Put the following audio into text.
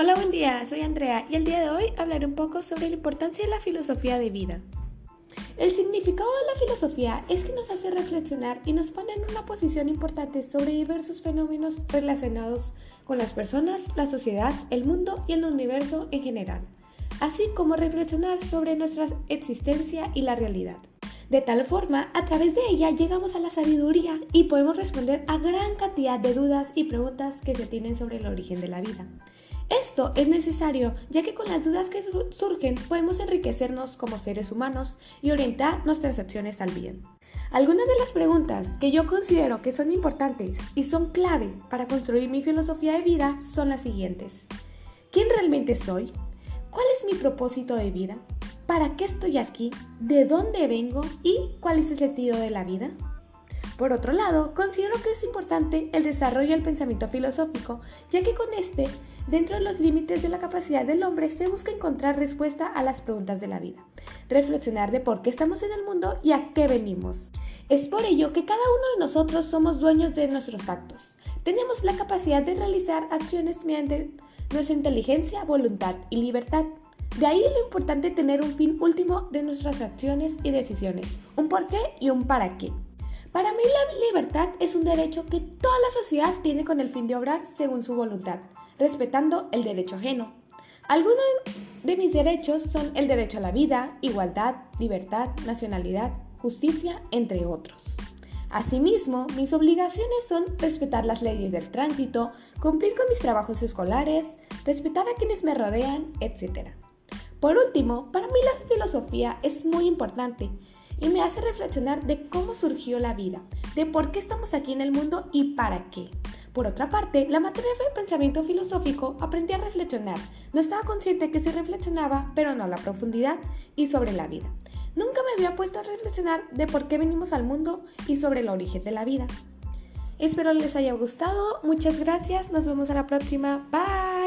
Hola, buen día, soy Andrea y el día de hoy hablaré un poco sobre la importancia de la filosofía de vida. El significado de la filosofía es que nos hace reflexionar y nos pone en una posición importante sobre diversos fenómenos relacionados con las personas, la sociedad, el mundo y el universo en general, así como reflexionar sobre nuestra existencia y la realidad. De tal forma, a través de ella llegamos a la sabiduría y podemos responder a gran cantidad de dudas y preguntas que se tienen sobre el origen de la vida. Esto es necesario ya que con las dudas que surgen podemos enriquecernos como seres humanos y orientar nuestras acciones al bien. Algunas de las preguntas que yo considero que son importantes y son clave para construir mi filosofía de vida son las siguientes. ¿Quién realmente soy? ¿Cuál es mi propósito de vida? ¿Para qué estoy aquí? ¿De dónde vengo? ¿Y cuál es el sentido de la vida? Por otro lado, considero que es importante el desarrollo del pensamiento filosófico, ya que con este Dentro de los límites de la capacidad del hombre se busca encontrar respuesta a las preguntas de la vida, reflexionar de por qué estamos en el mundo y a qué venimos. Es por ello que cada uno de nosotros somos dueños de nuestros actos. Tenemos la capacidad de realizar acciones mediante nuestra inteligencia, voluntad y libertad. De ahí lo importante tener un fin último de nuestras acciones y decisiones, un por qué y un para qué. Para mí la libertad es un derecho que toda la sociedad tiene con el fin de obrar según su voluntad respetando el derecho ajeno. Algunos de mis derechos son el derecho a la vida, igualdad, libertad, nacionalidad, justicia, entre otros. Asimismo, mis obligaciones son respetar las leyes del tránsito, cumplir con mis trabajos escolares, respetar a quienes me rodean, etc. Por último, para mí la filosofía es muy importante y me hace reflexionar de cómo surgió la vida, de por qué estamos aquí en el mundo y para qué. Por otra parte, la materia del pensamiento filosófico aprendí a reflexionar. No estaba consciente que se reflexionaba, pero no a la profundidad y sobre la vida. Nunca me había puesto a reflexionar de por qué venimos al mundo y sobre el origen de la vida. Espero les haya gustado. Muchas gracias. Nos vemos a la próxima. Bye.